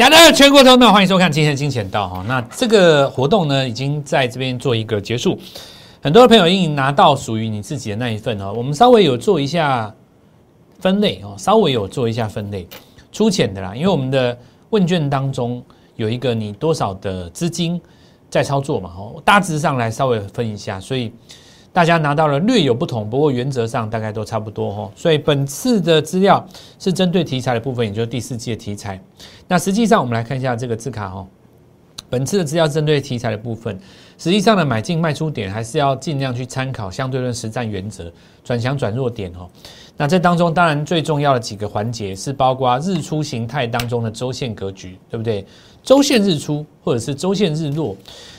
亲爱的全国投资者，欢迎收看今天的金钱道哈。那这个活动呢，已经在这边做一个结束。很多的朋友已经拿到属于你自己的那一份哦。我们稍微有做一下分类哦，稍微有做一下分类，粗浅的啦。因为我们的问卷当中有一个你多少的资金在操作嘛哦，大致上来稍微分一下，所以。大家拿到了略有不同，不过原则上大概都差不多哈。所以本次的资料是针对题材的部分，也就是第四季的题材。那实际上我们来看一下这个字卡哈。本次的资料针对题材的部分，实际上呢买进卖出点还是要尽量去参考相对论实战原则，转强转弱点哦。那这当中当然最重要的几个环节是包括日出形态当中的周线格局，对不对？周线日出或者是周线日落。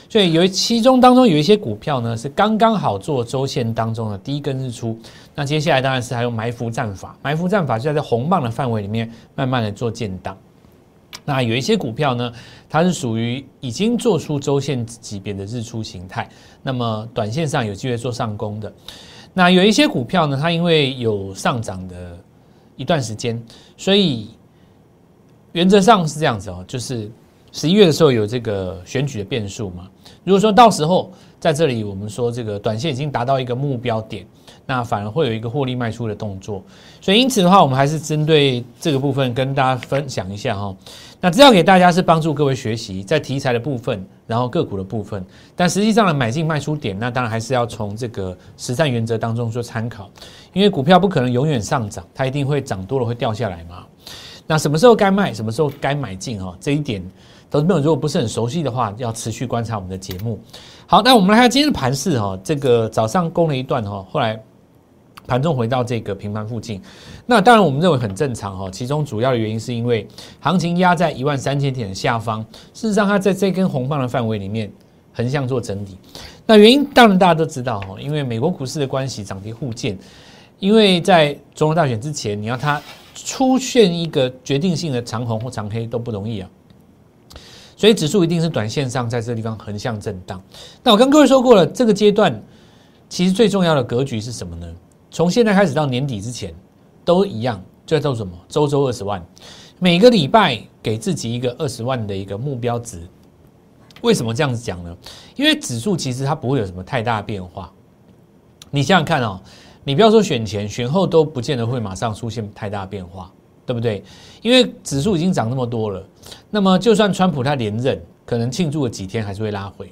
所以有其中当中有一些股票呢，是刚刚好做周线当中的第一根日出。那接下来当然是还有埋伏战法，埋伏战法就在这红棒的范围里面慢慢的做建档。那有一些股票呢，它是属于已经做出周线级别的日出形态，那么短线上有机会做上攻的。那有一些股票呢，它因为有上涨的一段时间，所以原则上是这样子哦，就是十一月的时候有这个选举的变数嘛。如果说到时候在这里，我们说这个短线已经达到一个目标点，那反而会有一个获利卖出的动作。所以因此的话，我们还是针对这个部分跟大家分享一下哈。那资料给大家是帮助各位学习在题材的部分，然后个股的部分。但实际上的买进卖出点，那当然还是要从这个实战原则当中做参考。因为股票不可能永远上涨，它一定会涨多了会掉下来嘛。那什么时候该卖，什么时候该买进哈，这一点。投资朋友如果不是很熟悉的话，要持续观察我们的节目。好，那我们来看今天的盘势哈，这个早上攻了一段哈，后来盘中回到这个平盘附近。那当然我们认为很正常哈，其中主要的原因是因为行情压在一万三千点的下方，事实上它在这根红棒的范围里面横向做整理。那原因当然大家都知道哈，因为美国股市的关系涨跌互见，因为在总统大选之前，你要它出现一个决定性的长红或长黑都不容易啊。所以指数一定是短线上在这个地方横向震荡。那我跟各位说过了，这个阶段其实最重要的格局是什么呢？从现在开始到年底之前都一样，就在做什么？周周二十万，每个礼拜给自己一个二十万的一个目标值。为什么这样子讲呢？因为指数其实它不会有什么太大变化。你想想看哦，你不要说选前、选后都不见得会马上出现太大变化。对不对？因为指数已经涨那么多了，那么就算川普他连任，可能庆祝了几天还是会拉回。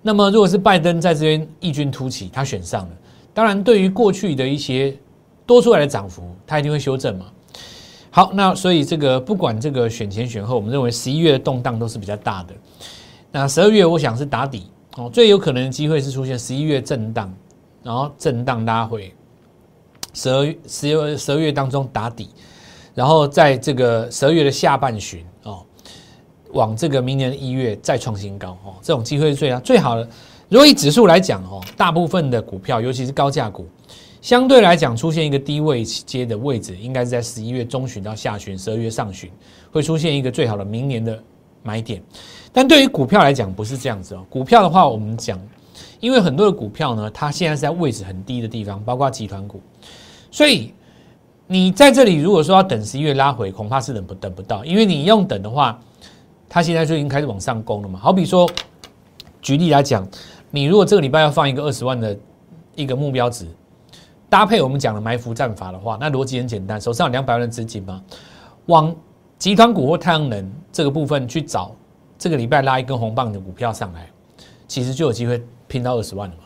那么如果是拜登在这边异军突起，他选上了，当然对于过去的一些多出来的涨幅，它一定会修正嘛。好，那所以这个不管这个选前选后，我们认为十一月的动荡都是比较大的。那十二月我想是打底哦，最有可能的机会是出现十一月震荡，然后震荡拉回，十二月十二十二月当中打底。然后在这个十二月的下半旬哦，往这个明年一月再创新高哦，这种机会是最啊最好的。如果以指数来讲哦，大部分的股票，尤其是高价股，相对来讲出现一个低位接的位置，应该是在十一月中旬到下旬，十二月上旬会出现一个最好的明年的买点。但对于股票来讲，不是这样子哦。股票的话，我们讲，因为很多的股票呢，它现在是在位置很低的地方，包括集团股，所以。你在这里如果说要等十一月拉回，恐怕是等不等不到，因为你用等的话，它现在就已经开始往上攻了嘛。好比说，举例来讲，你如果这个礼拜要放一个二十万的一个目标值，搭配我们讲的埋伏战法的话，那逻辑很简单，手上有两百万的资金嘛，往集团股或太阳能这个部分去找，这个礼拜拉一根红棒的股票上来，其实就有机会拼到二十万了嘛。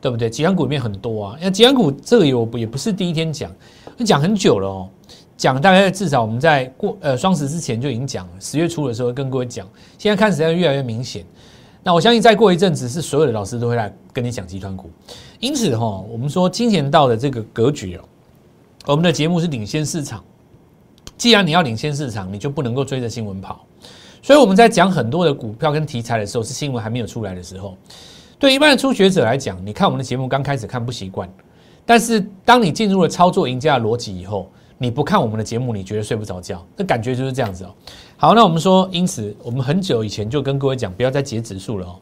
对不对？集团股里面很多啊，那集团股这个也也不是第一天讲，讲很久了哦，讲大概至少我们在过呃双十之前就已经讲了，十月初的时候跟各位讲，现在看起来越来越明显。那我相信再过一阵子，是所有的老师都会来跟你讲集团股。因此哈，我们说金钱道的这个格局哦，我们的节目是领先市场。既然你要领先市场，你就不能够追着新闻跑。所以我们在讲很多的股票跟题材的时候，是新闻还没有出来的时候。对一般的初学者来讲，你看我们的节目刚开始看不习惯，但是当你进入了操作赢家的逻辑以后，你不看我们的节目，你觉得睡不着觉，那感觉就是这样子哦。好，那我们说，因此我们很久以前就跟各位讲，不要再解指数了哦。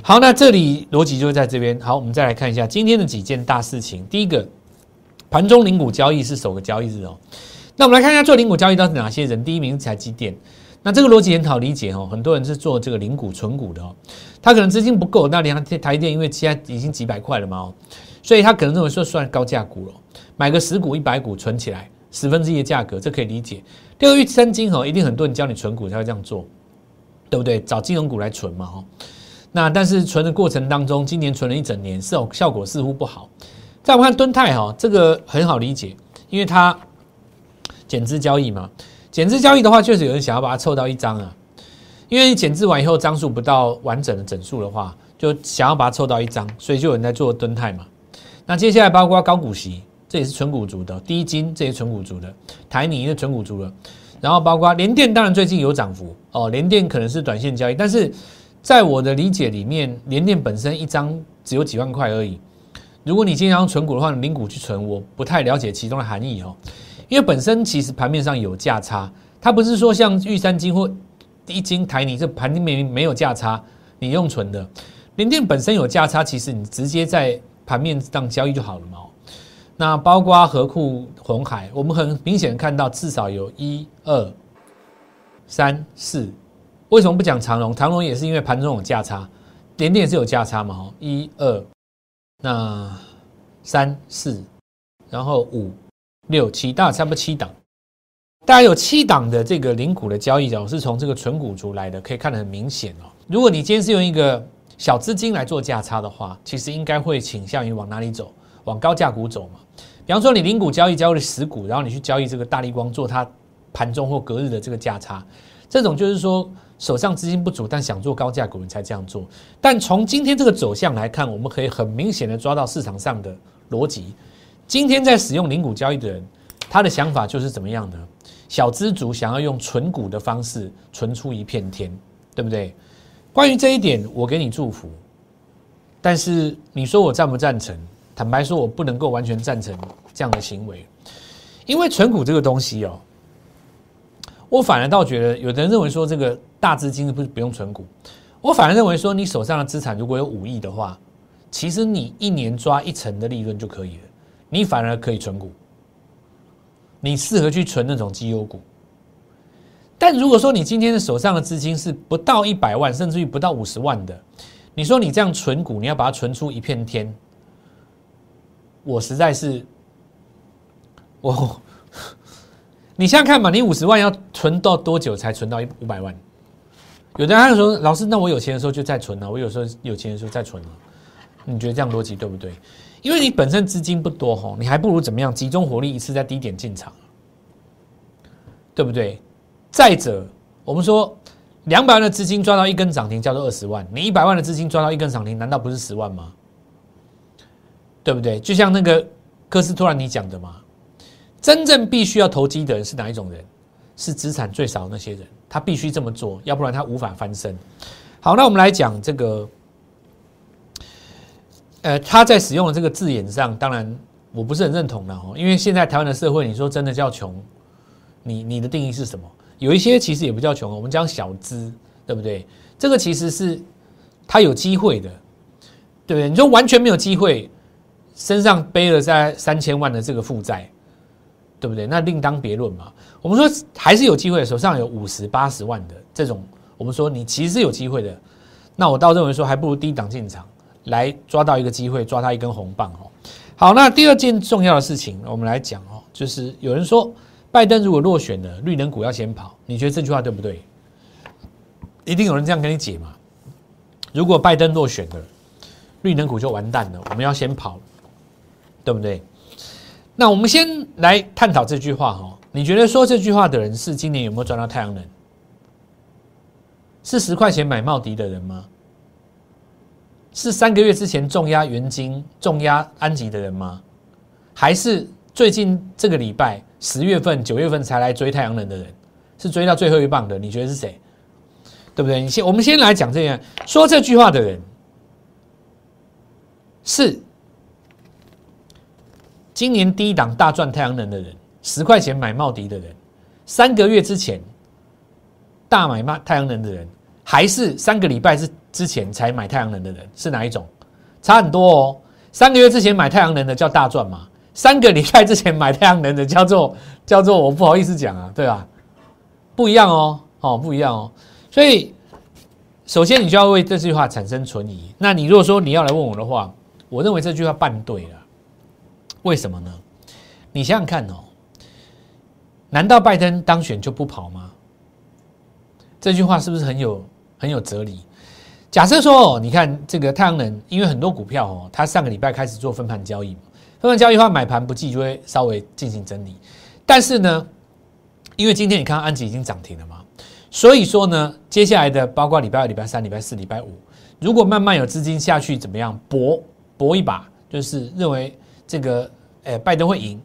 好，那这里逻辑就是在这边。好，我们再来看一下今天的几件大事情。第一个，盘中零股交易是首个交易日哦。那我们来看一下做零股交易到底哪些人？第一名是台积电，那这个逻辑很好理解哦，很多人是做这个零股存股的哦，他可能资金不够，那连台电因为现在已经几百块了嘛哦，所以他可能认为说算高价股了，买个十股一百股存起来，十分之一的价格，这可以理解。第二，玉三金哦，一定很多人教你存股才会这样做，对不对？找金融股来存嘛哦。那但是存的过程当中，今年存了一整年，是效果似乎不好。再我们看敦泰哈，这个很好理解，因为它减资交易嘛。减资交易的话，确实有人想要把它凑到一张啊，因为你减资完以后张数不到完整的整数的话，就想要把它凑到一张，所以就有人在做敦泰嘛。那接下来包括高股息，这也是纯股族的；低金这是纯股族的；台泥的纯股族的。然后包括联电，当然最近有涨幅哦，联电可能是短线交易，但是在我的理解里面，联电本身一张只有几万块而已。如果你经常存股的话，零股去存，我不太了解其中的含义哦。因为本身其实盘面上有价差，它不是说像玉山金或一金台泥这盘面没没有价差，你用存的。联电本身有价差，其实你直接在盘面上交易就好了嘛。那包括和库红海，我们很明显看到至少有一二三四，为什么不讲长龙？长龙也是因为盘中有价差，点点是有价差嘛？哈，一二那三四，然后五。六七大概差不多七档，大概有七档的这个零股的交易哦，是从这个纯股族来的，可以看得很明显哦。如果你今天是用一个小资金来做价差的话，其实应该会倾向于往哪里走？往高价股走嘛。比方说你零股交易交易十股，然后你去交易这个大力光做它盘中或隔日的这个价差，这种就是说手上资金不足，但想做高价股你才这样做。但从今天这个走向来看，我们可以很明显的抓到市场上的逻辑。今天在使用零股交易的人，他的想法就是怎么样的？小资族想要用存股的方式存出一片天，对不对？关于这一点，我给你祝福。但是你说我赞不赞成？坦白说，我不能够完全赞成这样的行为，因为存股这个东西哦，我反而倒觉得，有的人认为说这个大资金不是不用存股，我反而认为说，你手上的资产如果有五亿的话，其实你一年抓一成的利润就可以了。你反而可以存股，你适合去存那种绩优股。但如果说你今天的手上的资金是不到一百万，甚至于不到五十万的，你说你这样存股，你要把它存出一片天，我实在是，我，你想想看嘛，你五十万要存到多久才存到一五百万？有的人说，老师，那我有钱的时候就再存了，我有时候有钱的时候再存了，你觉得这样逻辑对不对？因为你本身资金不多吼，你还不如怎么样集中火力一次在低点进场，对不对？再者，我们说两百万的资金抓到一根涨停叫做二十万，你一百万的资金抓到一根涨停，难道不是十万吗？对不对？就像那个科斯托兰尼讲的嘛，真正必须要投机的人是哪一种人？是资产最少的那些人，他必须这么做，要不然他无法翻身。好，那我们来讲这个。呃，他在使用的这个字眼上，当然我不是很认同的哦。因为现在台湾的社会，你说真的叫穷，你你的定义是什么？有一些其实也不叫穷，我们讲小资，对不对？这个其实是他有机会的，对不对？你说完全没有机会，身上背了在三千万的这个负债，对不对？那另当别论嘛。我们说还是有机会，手上有五十八十万的这种，我们说你其实是有机会的。那我倒认为说，还不如低档进场。来抓到一个机会，抓他一根红棒哦。好，那第二件重要的事情，我们来讲哦，就是有人说，拜登如果落选了，绿能股要先跑，你觉得这句话对不对？一定有人这样跟你解嘛？如果拜登落选了，绿能股就完蛋了，我们要先跑，对不对？那我们先来探讨这句话哈，你觉得说这句话的人是今年有没有赚到太阳能？是十块钱买茂迪的人吗？是三个月之前重压元晶、重压安吉的人吗？还是最近这个礼拜十月份、九月份才来追太阳能的人？是追到最后一棒的？你觉得是谁？对不对？你先，我们先来讲这样说这句话的人，是今年第一档大赚太阳能的人，十块钱买茂迪的人，三个月之前大买卖太阳能的人。还是三个礼拜之之前才买太阳能的人是哪一种？差很多哦。三个月之前买太阳能的叫大赚嘛？三个礼拜之前买太阳能的叫做叫做我不好意思讲啊，对吧？不一样哦。哦，不一样哦。所以首先你就要为这句话产生存疑。那你如果说你要来问我的话，我认为这句话办对了。为什么呢？你想想看哦，难道拜登当选就不跑吗？这句话是不是很有很有哲理？假设说哦，你看这个太阳能，因为很多股票哦，它上个礼拜开始做分盘交易，分盘交易的话，买盘不济就会稍微进行整理。但是呢，因为今天你看安吉已经涨停了嘛，所以说呢，接下来的包括礼拜二、礼拜三、礼拜四、礼拜五，如果慢慢有资金下去，怎么样搏搏一把，就是认为这个诶拜登会赢，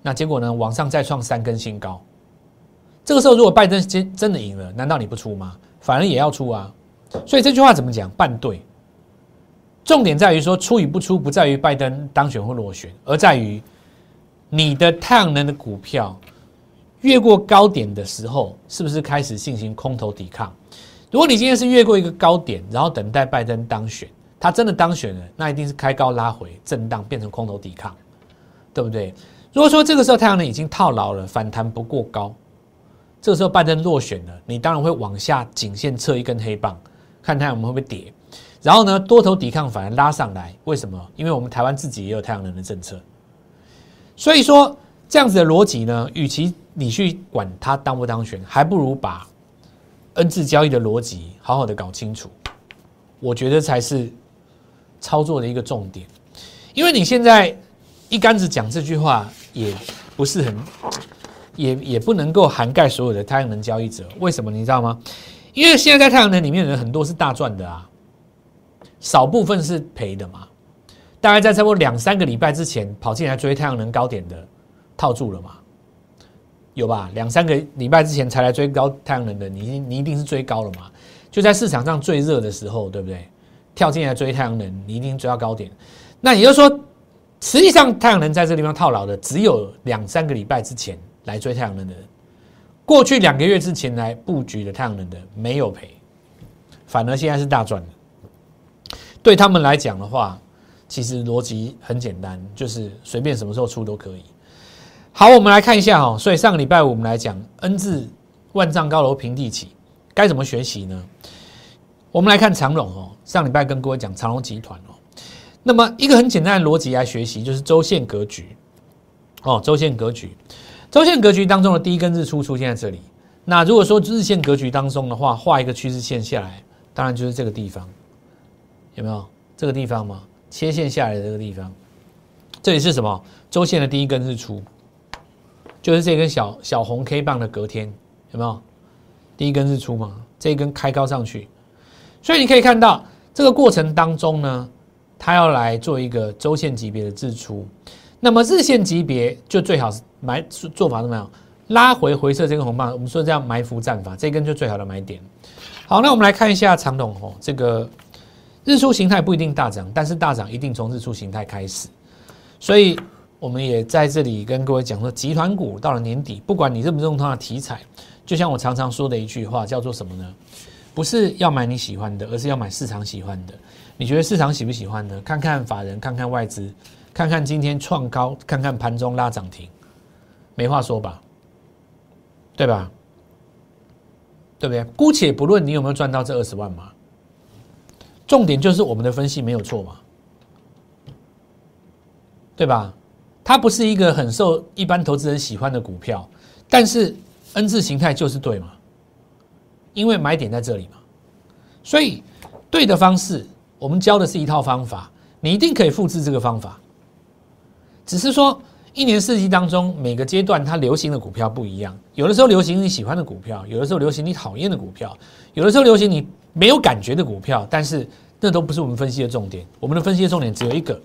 那结果呢，往上再创三根新高。这个时候如果拜登真真的赢了，难道你不出吗？反而也要出啊。所以这句话怎么讲？半对。重点在于说出与不出，不在于拜登当选或落选，而在于你的太阳能的股票越过高点的时候，是不是开始进行空头抵抗？如果你今天是越过一个高点，然后等待拜登当选，他真的当选了，那一定是开高拉回震荡，变成空头抵抗，对不对？如果说这个时候太阳能已经套牢了，反弹不过高，这个时候拜登落选了，你当然会往下颈线测一根黑棒。看太阳能会不会跌，然后呢，多头抵抗反而拉上来，为什么？因为我们台湾自己也有太阳能的政策，所以说这样子的逻辑呢，与其你去管他当不当选，还不如把 N 字交易的逻辑好好的搞清楚，我觉得才是操作的一个重点。因为你现在一竿子讲这句话，也不是很，也也不能够涵盖所有的太阳能交易者，为什么？你知道吗？因为现在在太阳能里面的人很多是大赚的啊，少部分是赔的嘛。大概在差不多两三个礼拜之前跑进来追太阳能高点的套住了嘛，有吧？两三个礼拜之前才来追高太阳能的，你你一定是追高了嘛？就在市场上最热的时候，对不对？跳进来追太阳能，你一定追到高点。那也就是说，实际上太阳能在这地方套牢的，只有两三个礼拜之前来追太阳能的人。过去两个月之前来布局的太阳能的没有赔，反而现在是大赚的。对他们来讲的话，其实逻辑很简单，就是随便什么时候出都可以。好，我们来看一下哈。所以上个礼拜我们来讲 N 字万丈高楼平地起，该怎么学习呢？我们来看长隆哦。上礼拜跟各位讲长隆集团哦。那么一个很简单的逻辑来学习，就是周线格局哦，周线格局。周线格局当中的第一根日出出现在这里。那如果说日线格局当中的话，画一个趋势线下来，当然就是这个地方，有没有这个地方吗？切线下来的这个地方，这里是什么？周线的第一根日出，就是这根小小红 K 棒的隔天，有没有？第一根日出嘛，这一根开高上去，所以你可以看到这个过程当中呢，它要来做一个周线级别的日出。那么日线级别就最好是埋做法怎么样？拉回回撤这根红棒，我们说这样埋伏战法，这根就最好的买点。好，那我们来看一下长筒哦，这个日出形态不一定大涨，但是大涨一定从日出形态开始。所以我们也在这里跟各位讲说，集团股到了年底，不管你认不认同它的题材，就像我常常说的一句话，叫做什么呢？不是要买你喜欢的，而是要买市场喜欢的。你觉得市场喜不喜欢呢？看看法人，看看外资。看看今天创高，看看盘中拉涨停，没话说吧？对吧？对不对？姑且不论你有没有赚到这二十万嘛，重点就是我们的分析没有错嘛，对吧？它不是一个很受一般投资人喜欢的股票，但是 N 字形态就是对嘛，因为买点在这里嘛，所以对的方式，我们教的是一套方法，你一定可以复制这个方法。只是说，一年四季当中，每个阶段它流行的股票不一样。有的时候流行你喜欢的股票，有的时候流行你讨厌的股票，有的时候流行你没有感觉的股票。但是那都不是我们分析的重点。我们的分析的重点只有一个：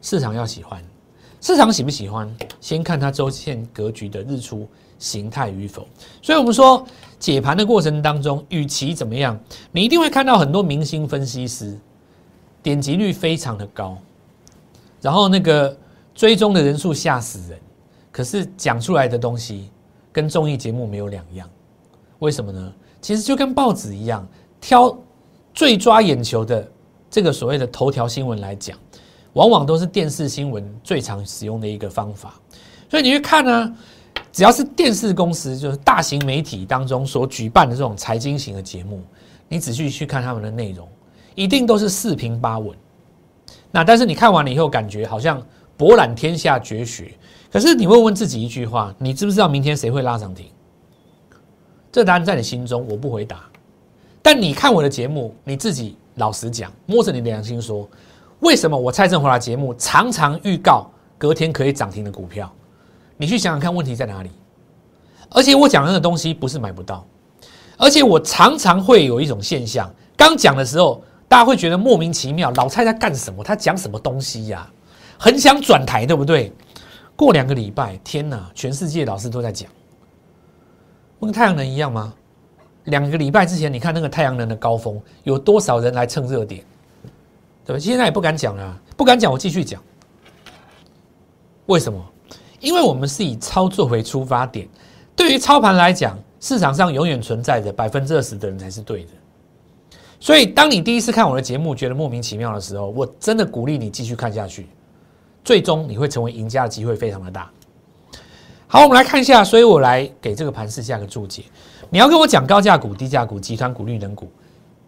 市场要喜欢。市场喜不喜欢，先看它周线格局的日出形态与否。所以我们说，解盘的过程当中，与其怎么样，你一定会看到很多明星分析师，点击率非常的高，然后那个。追踪的人数吓死人，可是讲出来的东西跟综艺节目没有两样，为什么呢？其实就跟报纸一样，挑最抓眼球的这个所谓的头条新闻来讲，往往都是电视新闻最常使用的一个方法。所以你去看呢，只要是电视公司，就是大型媒体当中所举办的这种财经型的节目，你仔细去看他们的内容，一定都是四平八稳。那但是你看完了以后，感觉好像博览天下绝学。可是你问问自己一句话：你知不知道明天谁会拉涨停？这答案在你心中，我不回答。但你看我的节目，你自己老实讲，摸着你的良心说，为什么我蔡振华的节目常常预告隔天可以涨停的股票？你去想想看，问题在哪里？而且我讲的那个东西不是买不到，而且我常常会有一种现象，刚讲的时候，大家会觉得莫名其妙，老蔡在干什么？他讲什么东西呀？很想转台，对不对？过两个礼拜，天哪，全世界老师都在讲，跟太阳能一样吗？两个礼拜之前，你看那个太阳能的高峰，有多少人来蹭热点？对吧？现在也不敢讲了，不敢讲，我继续讲。为什么？因为我们是以操作为出发点，对于操盘来讲，市场上永远存在着百分之二十的人才是对的。所以，当你第一次看我的节目觉得莫名其妙的时候，我真的鼓励你继续看下去，最终你会成为赢家的机会非常的大。好，我们来看一下，所以我来给这个盘势下个注解。你要跟我讲高价股、低价股、集团股、绿能股、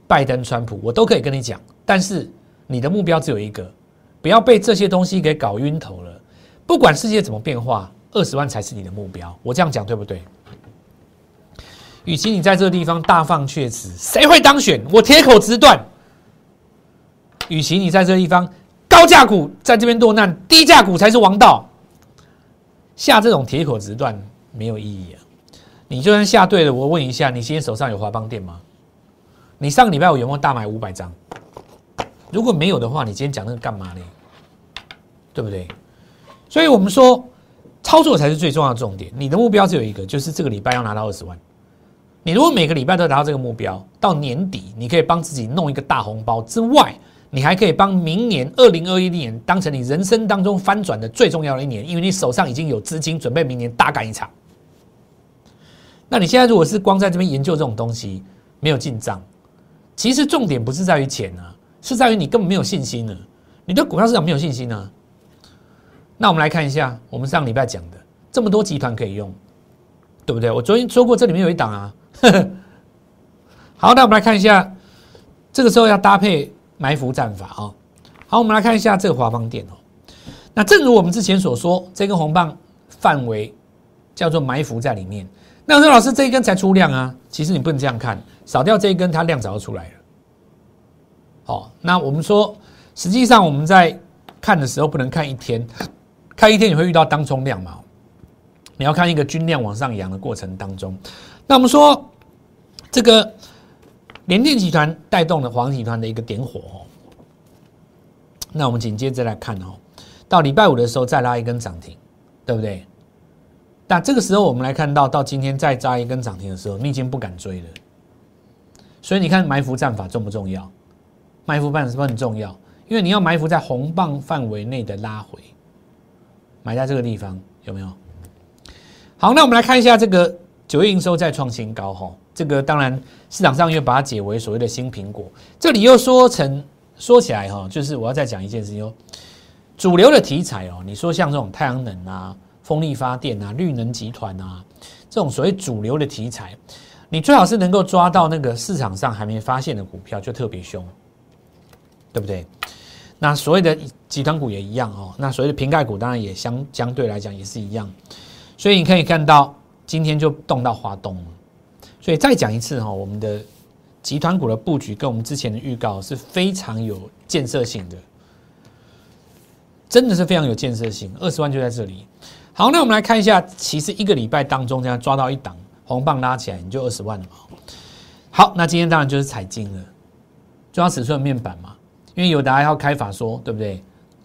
拜登、川普，我都可以跟你讲，但是你的目标只有一个，不要被这些东西给搞晕头了。不管世界怎么变化，二十万才是你的目标。我这样讲对不对？与其你在这个地方大放厥词，谁会当选？我铁口直断。与其你在这个地方高价股在这边落难，低价股才是王道。下这种铁口直断没有意义啊！你就算下对了，我问一下，你今天手上有华邦店吗？你上个礼拜我有没有大买五百张？如果没有的话，你今天讲那个干嘛呢？对不对？所以我们说，操作才是最重要的重点。你的目标只有一个，就是这个礼拜要拿到二十万。你如果每个礼拜都达到这个目标，到年底你可以帮自己弄一个大红包之外，你还可以帮明年二零二一年当成你人生当中翻转的最重要的一年，因为你手上已经有资金准备明年大干一场。那你现在如果是光在这边研究这种东西，没有进账，其实重点不是在于钱啊，是在于你根本没有信心呢。你对股票市场没有信心呢。那我们来看一下，我们上礼拜讲的这么多集团可以用，对不对？我昨天说过，这里面有一档啊。好，那我们来看一下，这个时候要搭配埋伏战法啊。好，我们来看一下这个华邦电哦。那正如我们之前所说，这根红棒范围叫做埋伏在里面。那说老师这一根才出量啊，其实你不能这样看，少掉这一根，它量早就出来了。好，那我们说，实际上我们在看的时候不能看一天。看一天你会遇到当冲量嘛？你要看一个均量往上扬的过程当中。那我们说这个联电集团带动了黄集团的一个点火哦。那我们紧接着来看哦，到礼拜五的时候再拉一根涨停，对不对？那这个时候我们来看到，到今天再扎一根涨停的时候，你已经不敢追了。所以你看埋伏战法重不重要？埋伏办是不是很重要？因为你要埋伏在红棒范围内的拉回。埋在这个地方有没有？好，那我们来看一下这个九月营收再创新高哈，这个当然市场上又把它解为所谓的新苹果，这里又说成说起来哈，就是我要再讲一件事情哦，主流的题材哦，你说像这种太阳能啊、风力发电啊、绿能集团啊这种所谓主流的题材，你最好是能够抓到那个市场上还没发现的股票，就特别凶，对不对？那所谓的集团股也一样哦，那所谓的瓶盖股当然也相相对来讲也是一样，所以你可以看到今天就动到华东了。所以再讲一次哈，我们的集团股的布局跟我们之前的预告是非常有建设性的，真的是非常有建设性。二十万就在这里。好，那我们来看一下，其实一个礼拜当中这样抓到一档红棒拉起来，你就二十万了嘛。好，那今天当然就是彩金了，抓尺寸面板嘛。因为有大家要开法说，对不对？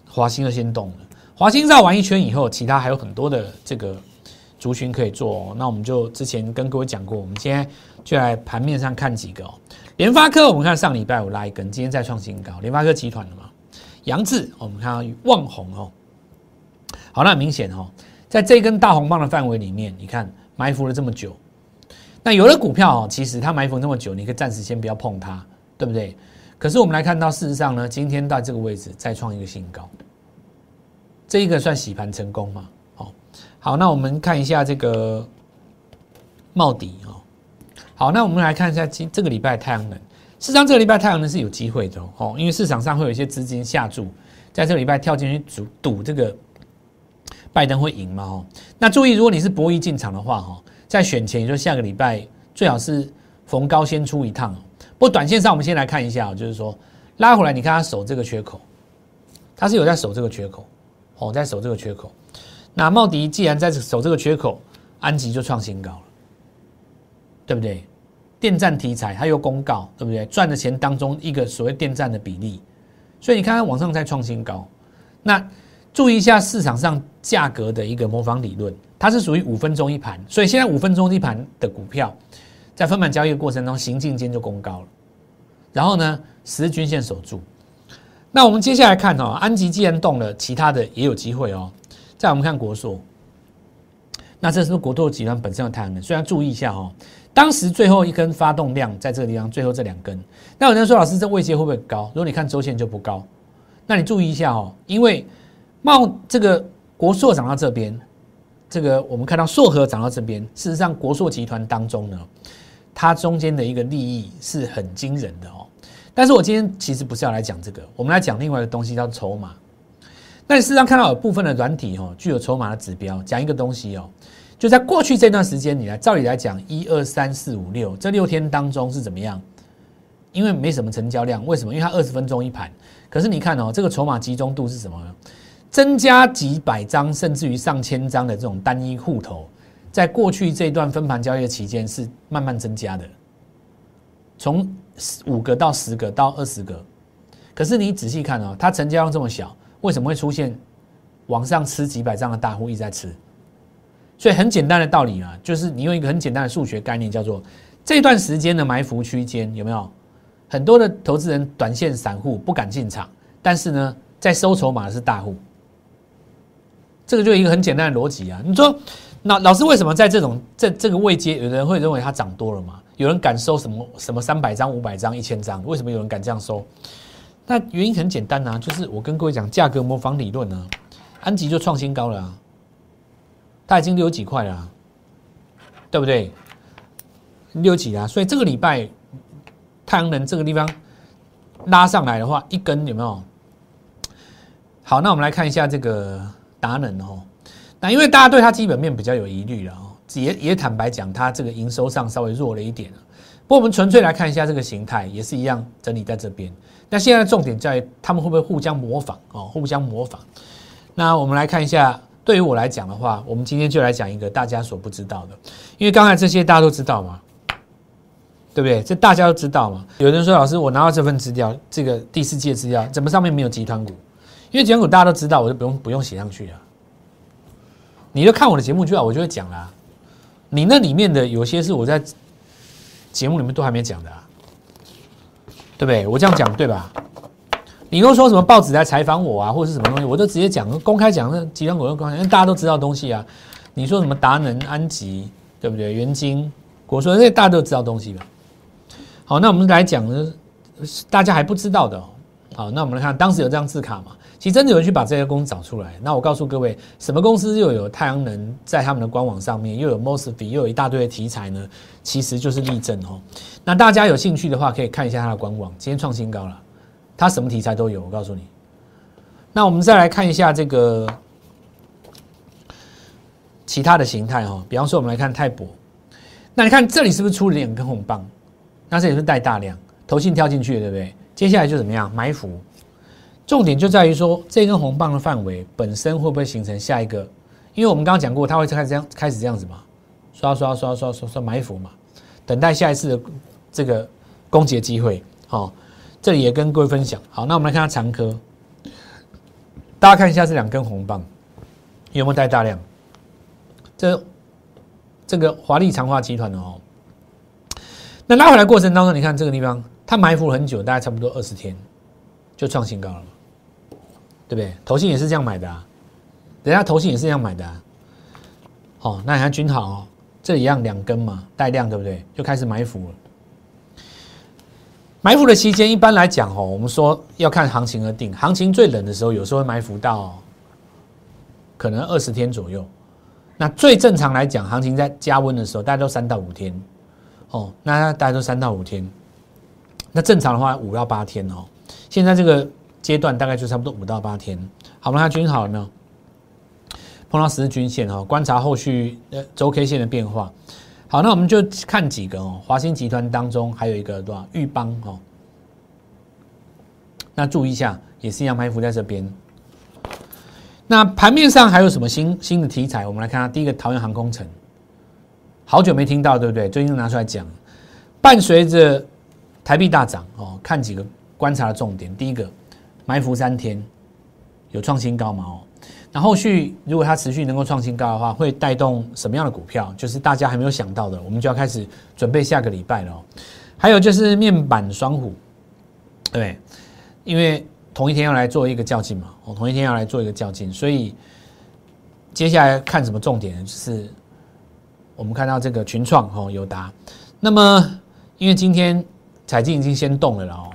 华兴就先动了，华兴绕完一圈以后，其他还有很多的这个族群可以做。哦。那我们就之前跟各位讲过，我们今天就来盘面上看几个哦。联发科，我们看上礼拜五拉一根，今天再创新高。联发科集团的嘛，杨志，我们看到旺宏哦。好，那很明显哦，在这根大红棒的范围里面，你看埋伏了这么久。那有的股票哦，其实它埋伏那么久，你可以暂时先不要碰它，对不对？可是我们来看到，事实上呢，今天到这个位置再创一个新高，这一个算洗盘成功吗？好，好，那我们看一下这个茂迪哦。好，那我们来看一下今这个礼拜太阳能。事实上，这个礼拜太阳能是有机会的哦，因为市场上会有一些资金下注，在这个礼拜跳进去赌赌这个拜登会赢吗哦。那注意，如果你是博弈进场的话哈，在选前，也就下个礼拜最好是逢高先出一趟。不过短线上，我们先来看一下，就是说拉回来，你看它守这个缺口，它是有在守这个缺口哦，在守这个缺口。那茂迪既然在守这个缺口，安吉就创新高了，对不对？电站题材，它又公告，对不对？赚的钱当中一个所谓电站的比例，所以你看它往上在创新高。那注意一下市场上价格的一个模仿理论，它是属于五分钟一盘，所以现在五分钟一盘的股票，在分盘交易的过程中，行进间就攻高了。然后呢，十日均线守住。那我们接下来看哦，安吉既然动了，其他的也有机会哦。再我们看国硕，那这是不是国拓集团本身的太阳能？虽然注意一下哦。当时最后一根发动量在这个地方，最后这两根，那有人说老师这位阶会不会高？如果你看周线就不高，那你注意一下哦，因为茂这个国硕涨到这边，这个我们看到硕和涨到这边，事实上国硕集团当中呢，它中间的一个利益是很惊人的哦。但是我今天其实不是要来讲这个，我们来讲另外一个东西叫筹码。那你事实上看到有部分的软体哦，具有筹码的指标，讲一个东西哦。就在过去这段时间，你来照理来讲，一二三四五六这六天当中是怎么样？因为没什么成交量，为什么？因为它二十分钟一盘。可是你看哦，这个筹码集中度是什么？增加几百张，甚至于上千张的这种单一户头，在过去这段分盘交易的期间是慢慢增加的，从五个到十个到二十个。可是你仔细看哦，它成交量这么小，为什么会出现往上吃几百张的大户一直在吃？所以很简单的道理啊，就是你用一个很简单的数学概念，叫做这段时间的埋伏区间有没有很多的投资人、短线散户不敢进场，但是呢，在收筹码的是大户。这个就一个很简单的逻辑啊。你说，那老师为什么在这种这这个位阶，有人会认为它涨多了嘛？有人敢收什么什么三百张、五百张、一千张？为什么有人敢这样收？那原因很简单啊，就是我跟各位讲价格模仿理论呢，安吉就创新高了啊。它已经六几块了，对不对？六几啊？所以这个礼拜太阳能这个地方拉上来的话，一根有没有？好，那我们来看一下这个达能哦。那因为大家对它基本面比较有疑虑了哦，也也坦白讲，它这个营收上稍微弱了一点不过我们纯粹来看一下这个形态，也是一样整理在这边。那现在重点在他们会不会互相模仿哦？互相模仿。那我们来看一下。对于我来讲的话，我们今天就来讲一个大家所不知道的，因为刚才这些大家都知道嘛，对不对？这大家都知道嘛。有人说老师，我拿到这份资料，这个第四届资料，怎么上面没有集团股？因为集团股大家都知道，我就不用不用写上去了。你就看我的节目就好，我就会讲啦。你那里面的有些是我在节目里面都还没讲的，啊对不对？我这样讲对吧？你又说什么报纸来采访我啊，或者是什么东西，我都直接讲，公开讲，那集团股都公开，因为大家都知道东西啊。你说什么达能、安吉，对不对？元晶、国说这些大家都知道东西吧？好，那我们来讲呢，大家还不知道的。好，那我们来看，当时有这张字卡嘛？其实真的有人去把这些公司找出来。那我告诉各位，什么公司又有太阳能在他们的官网上面，又有 Mosfet，又有一大堆的题材呢？其实就是例证哦。那大家有兴趣的话，可以看一下它的官网，今天创新高了。它什么题材都有，我告诉你。那我们再来看一下这个其他的形态哈，比方说我们来看泰博，那你看这里是不是出了两根红棒？那这也是带大量，头信跳进去对不对？接下来就怎么样埋伏？重点就在于说这根红棒的范围本身会不会形成下一个？因为我们刚刚讲过，它会开始这样开始这样子嘛，刷刷刷刷刷刷埋伏嘛，等待下一次的这个攻击机会，好。这里也跟各位分享。好，那我们来看下长科，大家看一下这两根红棒有没有带大量？这这个华丽长化集团的哦，那拉回来过程当中，你看这个地方它埋伏很久，大概差不多二十天就创新高了，对不对？投信也是这样买的啊，人家投信也是这样买的啊。好，那你看君豪哦，这一样两根嘛带量，对不对？就开始埋伏了。埋伏的期间，一般来讲哦，我们说要看行情而定。行情最冷的时候，有时候会埋伏到可能二十天左右。那最正常来讲，行情在加温的时候，大家都三到五天哦，那大家都三到五天。那正常的话，五到八天哦。现在这个阶段大概就差不多五到八天。好，我们看均好了没有？碰到十日均线哦，观察后续呃周 K 线的变化。好，那我们就看几个哦。华兴集团当中还有一个多少玉邦哦。那注意一下，也是一样埋伏在这边。那盘面上还有什么新新的题材？我们来看下第一个桃园航空城，好久没听到，对不对？最近拿出来讲，伴随着台币大涨哦，看几个观察的重点。第一个，埋伏三天，有创新高吗？哦，那后续如果它持续能够创新高的话，会带动什么样的股票？就是大家还没有想到的，我们就要开始准备下个礼拜了。还有就是面板双虎，对，因为。同一天要来做一个较劲嘛？哦，同一天要来做一个较劲，所以接下来看什么重点？就是我们看到这个群创哦，友达。那么因为今天彩金已经先动了了哦，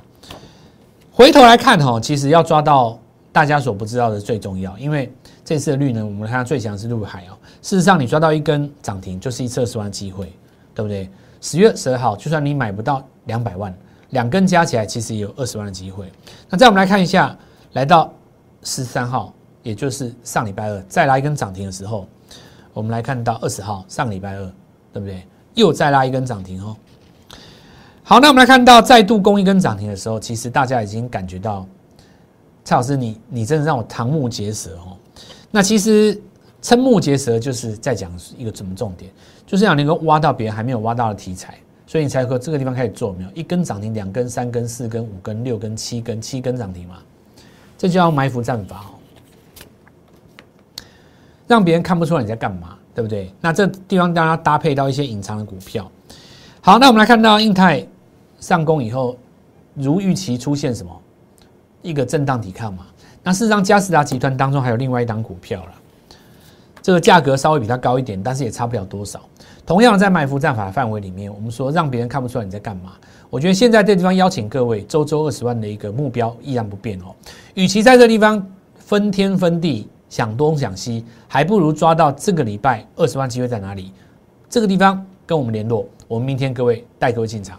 回头来看哈，其实要抓到大家所不知道的最重要。因为这次的绿呢，我们看最强是陆海哦。事实上，你抓到一根涨停就是一次二十万机会，对不对？十月十二号，就算你买不到两百万。两根加起来其实也有二十万的机会。那再我们来看一下，来到十三号，也就是上礼拜二再拉一根涨停的时候，我们来看到二十号上礼拜二，对不对？又再拉一根涨停哦。好，那我们来看到再度攻一根涨停的时候，其实大家已经感觉到，蔡老师你你真的让我瞠目结舌哦。那其实瞠目结舌就是在讲一个什么重点，就是要能够挖到别人还没有挖到的题材。所以你才和这个地方开始做没有？一根涨停，两根、三根、四根、五根、六根、七根，七根涨停嘛？这叫埋伏战法哦，让别人看不出来你在干嘛，对不对？那这地方当然搭配到一些隐藏的股票。好，那我们来看到印泰上攻以后，如预期出现什么？一个震荡抵抗嘛？那事实上，嘉士达集团当中还有另外一档股票了，这个价格稍微比它高一点，但是也差不了多少。同样在埋伏战法范围里面，我们说让别人看不出来你在干嘛。我觉得现在这地方邀请各位周周二十万的一个目标依然不变哦。与其在这地方分天分地想东想西，还不如抓到这个礼拜二十万机会在哪里。这个地方跟我们联络，我们明天各位带各位进场。